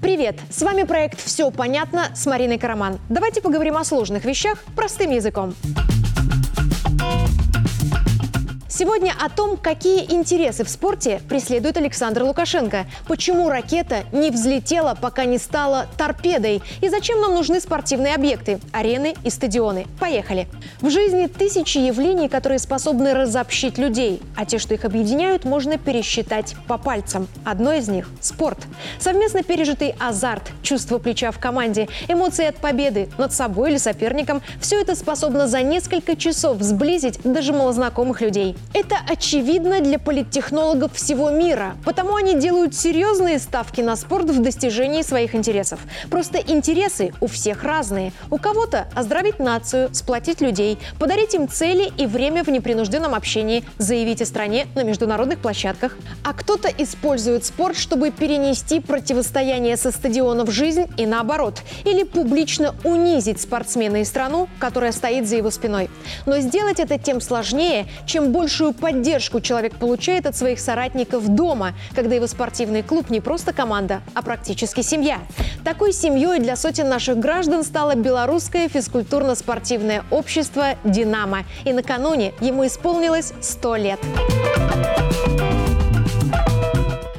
Привет! С вами проект «Все понятно» с Мариной Караман. Давайте поговорим о сложных вещах простым языком. Сегодня о том, какие интересы в спорте преследует Александр Лукашенко, почему ракета не взлетела, пока не стала торпедой, и зачем нам нужны спортивные объекты, арены и стадионы. Поехали! В жизни тысячи явлений, которые способны разобщить людей, а те, что их объединяют, можно пересчитать по пальцам. Одно из них – спорт. Совместно пережитый азарт, чувство плеча в команде, эмоции от победы над собой или соперником – все это способно за несколько часов сблизить даже малознакомых людей. Это очевидно для политтехнологов всего мира, потому они делают серьезные ставки на спорт в достижении своих интересов. Просто интересы у всех разные. У кого-то оздоровить нацию, сплотить людей, подарить им цели и время в непринужденном общении, заявить о стране на международных площадках. А кто-то использует спорт, чтобы перенести противостояние со стадиона в жизнь и наоборот. Или публично унизить спортсмена и страну, которая стоит за его спиной. Но сделать это тем сложнее, чем больше большую поддержку человек получает от своих соратников дома, когда его спортивный клуб не просто команда, а практически семья. Такой семьей для сотен наших граждан стало белорусское физкультурно-спортивное общество «Динамо». И накануне ему исполнилось 100 лет.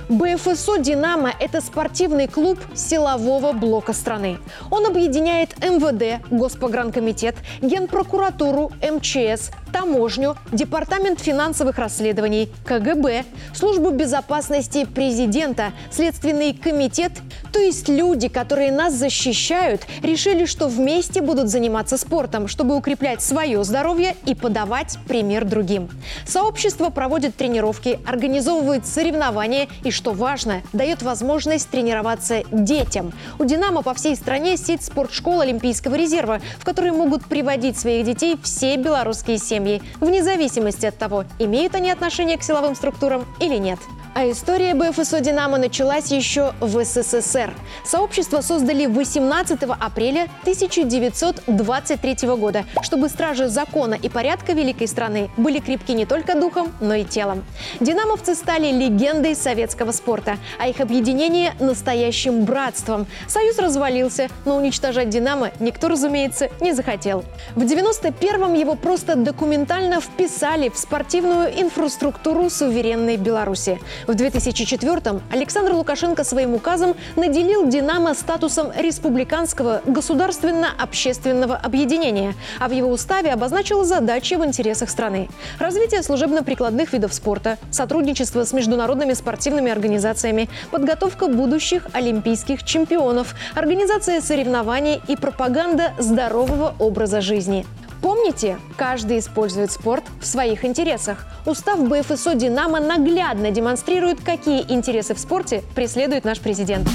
БФСО «Динамо» – это спортивный клуб силового блока страны. Он объединяет МВД, Госпогранкомитет, Генпрокуратуру, МЧС, таможню, Департамент финансовых расследований, КГБ, Службу безопасности президента, Следственный комитет. То есть люди, которые нас защищают, решили, что вместе будут заниматься спортом, чтобы укреплять свое здоровье и подавать пример другим. Сообщество проводит тренировки, организовывает соревнования и, что важно, дает возможность тренироваться детям. У «Динамо» по всей стране сеть спортшкол Олимпийского резерва, в которые могут приводить своих детей все белорусские семьи семьи, вне зависимости от того, имеют они отношение к силовым структурам или нет. А история БФСО «Динамо» началась еще в СССР. Сообщество создали 18 апреля 1923 года, чтобы стражи закона и порядка великой страны были крепки не только духом, но и телом. «Динамовцы» стали легендой советского спорта, а их объединение – настоящим братством. Союз развалился, но уничтожать «Динамо» никто, разумеется, не захотел. В 91-м его просто документально вписали в спортивную инфраструктуру суверенной Беларуси. В 2004-м Александр Лукашенко своим указом наделил «Динамо» статусом республиканского государственно-общественного объединения, а в его уставе обозначил задачи в интересах страны. Развитие служебно-прикладных видов спорта, сотрудничество с международными спортивными организациями, подготовка будущих олимпийских чемпионов, организация соревнований и пропаганда здорового образа жизни. Помните, каждый использует спорт в своих интересах. Устав БФСО «Динамо» наглядно демонстрирует, какие интересы в спорте преследует наш президент.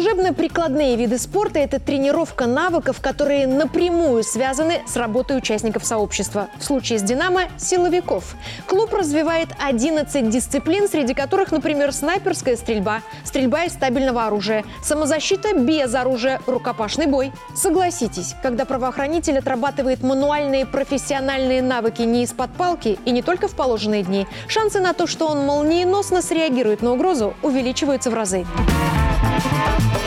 Служебно-прикладные виды спорта – это тренировка навыков, которые напрямую связаны с работой участников сообщества. В случае с «Динамо» – силовиков. Клуб развивает 11 дисциплин, среди которых, например, снайперская стрельба, стрельба из стабильного оружия, самозащита без оружия, рукопашный бой. Согласитесь, когда правоохранитель отрабатывает мануальные профессиональные навыки не из-под палки и не только в положенные дни, шансы на то, что он молниеносно среагирует на угрозу, увеличиваются в разы. Thank you.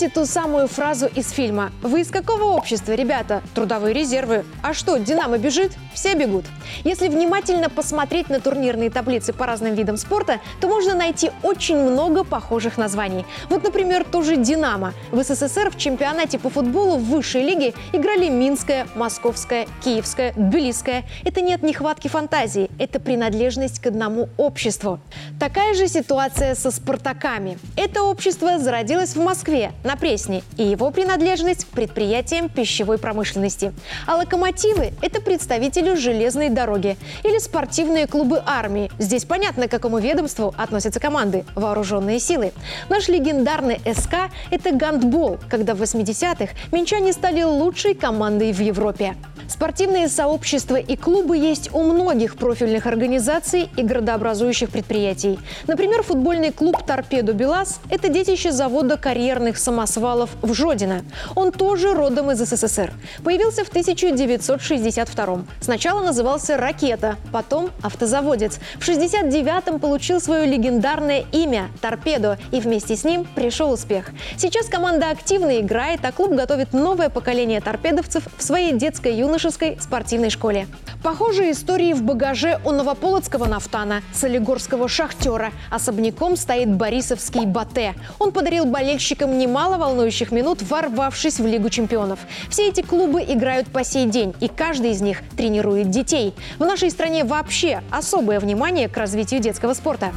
Помните ту самую фразу из фильма «Вы из какого общества, ребята? Трудовые резервы. А что, Динамо бежит? Все бегут». Если внимательно посмотреть на турнирные таблицы по разным видам спорта, то можно найти очень много похожих названий. Вот, например, тоже «Динамо». В СССР в чемпионате по футболу в высшей лиге играли Минская, Московская, Киевская, Тбилисская. Это нет нехватки фантазии, это принадлежность к одному обществу. Такая же ситуация со «Спартаками». Это общество зародилось в Москве, на Пресне и его принадлежность к предприятиям пищевой промышленности. А локомотивы – это представители железной дороги или спортивные клубы армии. Здесь понятно, к какому ведомству относятся команды – вооруженные силы. Наш легендарный СК – это гандбол, когда в 80-х минчане стали лучшей командой в Европе. Спортивные сообщества и клубы есть у многих профильных организаций и градообразующих предприятий. Например, футбольный клуб «Торпедо Белаз» – это детище завода карьерных самосвалов в Жодино. Он тоже родом из СССР. Появился в 1962 Сначала назывался «Ракета», потом «Автозаводец». В 1969-м получил свое легендарное имя «Торпедо», и вместе с ним пришел успех. Сейчас команда активно играет, а клуб готовит новое поколение торпедовцев в своей детской юношеской спортивной школе. Похожие истории в багаже у Новополоцкого «Нафтана», Солигорского «Шахтера». Особняком стоит Борисовский «Батэ». Он подарил болельщикам немало волнующих минут, ворвавшись в Лигу чемпионов. Все эти клубы играют по сей день, и каждый из них тренирует детей. В нашей стране вообще особое внимание к развитию детского спорта.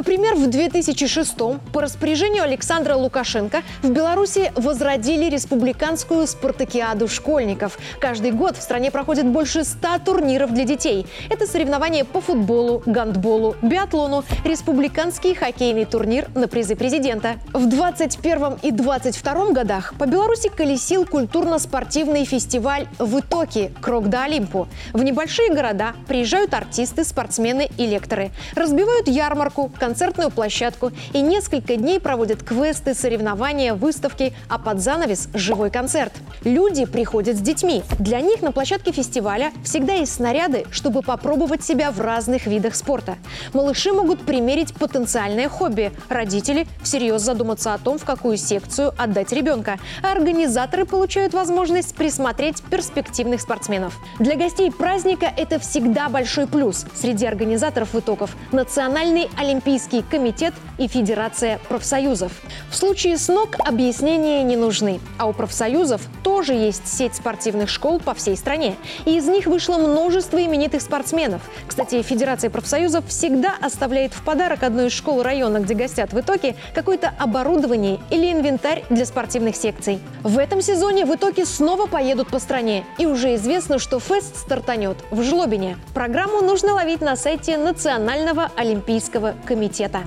Например, в 2006 по распоряжению Александра Лукашенко в Беларуси возродили республиканскую спартакиаду школьников. Каждый год в стране проходит больше 100 турниров для детей. Это соревнования по футболу, гандболу, биатлону, республиканский хоккейный турнир на призы президента. В 21 и 22 годах по Беларуси колесил культурно-спортивный фестиваль в Итоке «Крок до Олимпу». В небольшие города приезжают артисты, спортсмены и лекторы. Разбивают ярмарку, концертную площадку и несколько дней проводят квесты, соревнования, выставки, а под занавес – живой концерт. Люди приходят с детьми. Для них на площадке фестиваля всегда есть снаряды, чтобы попробовать себя в разных видах спорта. Малыши могут примерить потенциальное хобби. Родители всерьез задуматься о том, в какую секцию отдать ребенка. А организаторы получают возможность присмотреть перспективных спортсменов. Для гостей праздника это всегда большой плюс. Среди организаторов итогов – Национальный олимпийский Олимпийский комитет и Федерация профсоюзов. В случае с НОК объяснения не нужны, а у профсоюзов тоже есть сеть спортивных школ по всей стране. И из них вышло множество именитых спортсменов. Кстати, Федерация профсоюзов всегда оставляет в подарок одной из школ района, где гостят в итоге, какое-то оборудование или инвентарь для спортивных секций. В этом сезоне в итоге снова поедут по стране. И уже известно, что фест стартанет в Жлобине. Программу нужно ловить на сайте Национального олимпийского комитета.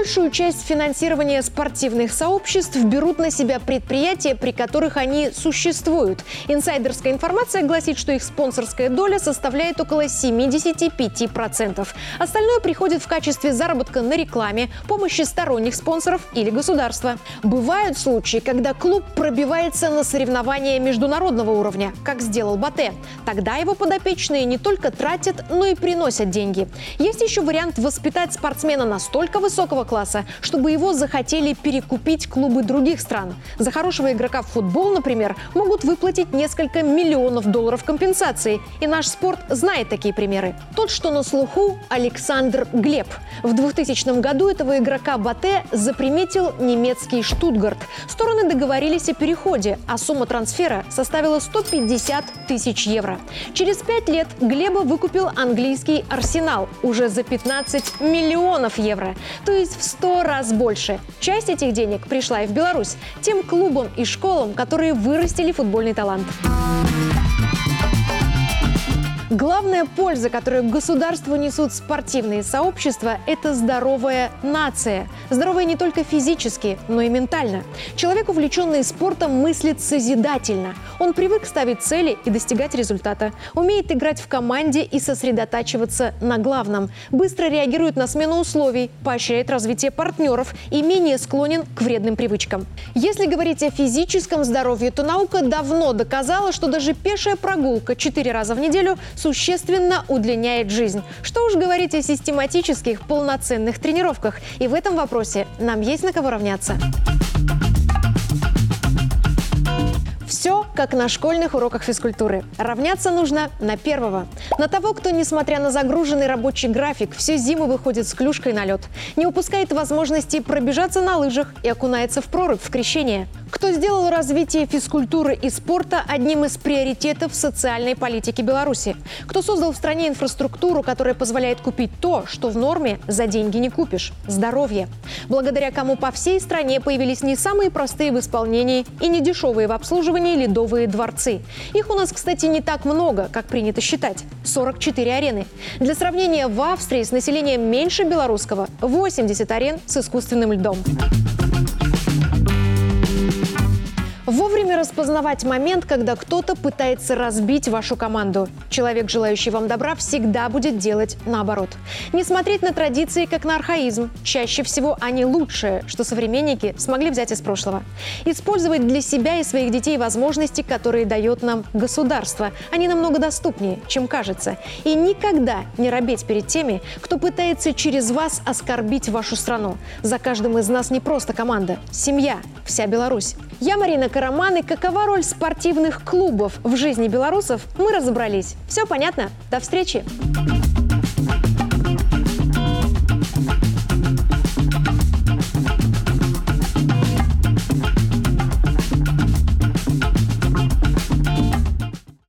Большую часть финансирования спортивных сообществ берут на себя предприятия, при которых они существуют. Инсайдерская информация гласит, что их спонсорская доля составляет около 75%. Остальное приходит в качестве заработка на рекламе, помощи сторонних спонсоров или государства. Бывают случаи, когда клуб пробивается на соревнования международного уровня, как сделал Батэ. Тогда его подопечные не только тратят, но и приносят деньги. Есть еще вариант воспитать спортсмена настолько высокого класса, чтобы его захотели перекупить клубы других стран. За хорошего игрока в футбол, например, могут выплатить несколько миллионов долларов компенсации. И наш спорт знает такие примеры. Тот, что на слуху, Александр Глеб. В 2000 году этого игрока Батэ заприметил немецкий Штутгарт. Стороны договорились о переходе, а сумма трансфера составила 150 тысяч евро. Через пять лет Глеба выкупил английский «Арсенал» уже за 15 миллионов евро. То есть в 100 раз больше. Часть этих денег пришла и в Беларусь, тем клубам и школам, которые вырастили футбольный талант. Главная польза, которую государству несут спортивные сообщества, это здоровая нация. Здоровая не только физически, но и ментально. Человек, увлеченный спортом, мыслит созидательно. Он привык ставить цели и достигать результата. Умеет играть в команде и сосредотачиваться на главном. Быстро реагирует на смену условий, поощряет развитие партнеров и менее склонен к вредным привычкам. Если говорить о физическом здоровье, то наука давно доказала, что даже пешая прогулка 4 раза в неделю существенно удлиняет жизнь. Что уж говорить о систематических полноценных тренировках. И в этом вопросе нам есть на кого равняться. Все как на школьных уроках физкультуры. Равняться нужно на первого. На того, кто, несмотря на загруженный рабочий график, всю зиму выходит с клюшкой на лед, не упускает возможности пробежаться на лыжах и окунается в прорубь в крещение. Кто сделал развитие физкультуры и спорта одним из приоритетов социальной политики Беларуси? Кто создал в стране инфраструктуру, которая позволяет купить то, что в норме за деньги не купишь – здоровье? Благодаря кому по всей стране появились не самые простые в исполнении и не дешевые в обслуживании ледовые дворцы. Их у нас, кстати, не так много, как принято считать – 44 арены. Для сравнения, в Австрии с населением меньше белорусского – 80 арен с искусственным льдом. Распознавать момент, когда кто-то пытается разбить вашу команду. Человек, желающий вам добра, всегда будет делать наоборот. Не смотреть на традиции, как на архаизм. Чаще всего они лучшее, что современники смогли взять из прошлого. Использовать для себя и своих детей возможности, которые дает нам государство. Они намного доступнее, чем кажется. И никогда не робеть перед теми, кто пытается через вас оскорбить вашу страну. За каждым из нас не просто команда, семья, вся Беларусь. Я Марина Караман, и какова роль спортивных клубов в жизни белорусов, мы разобрались. Все понятно? До встречи!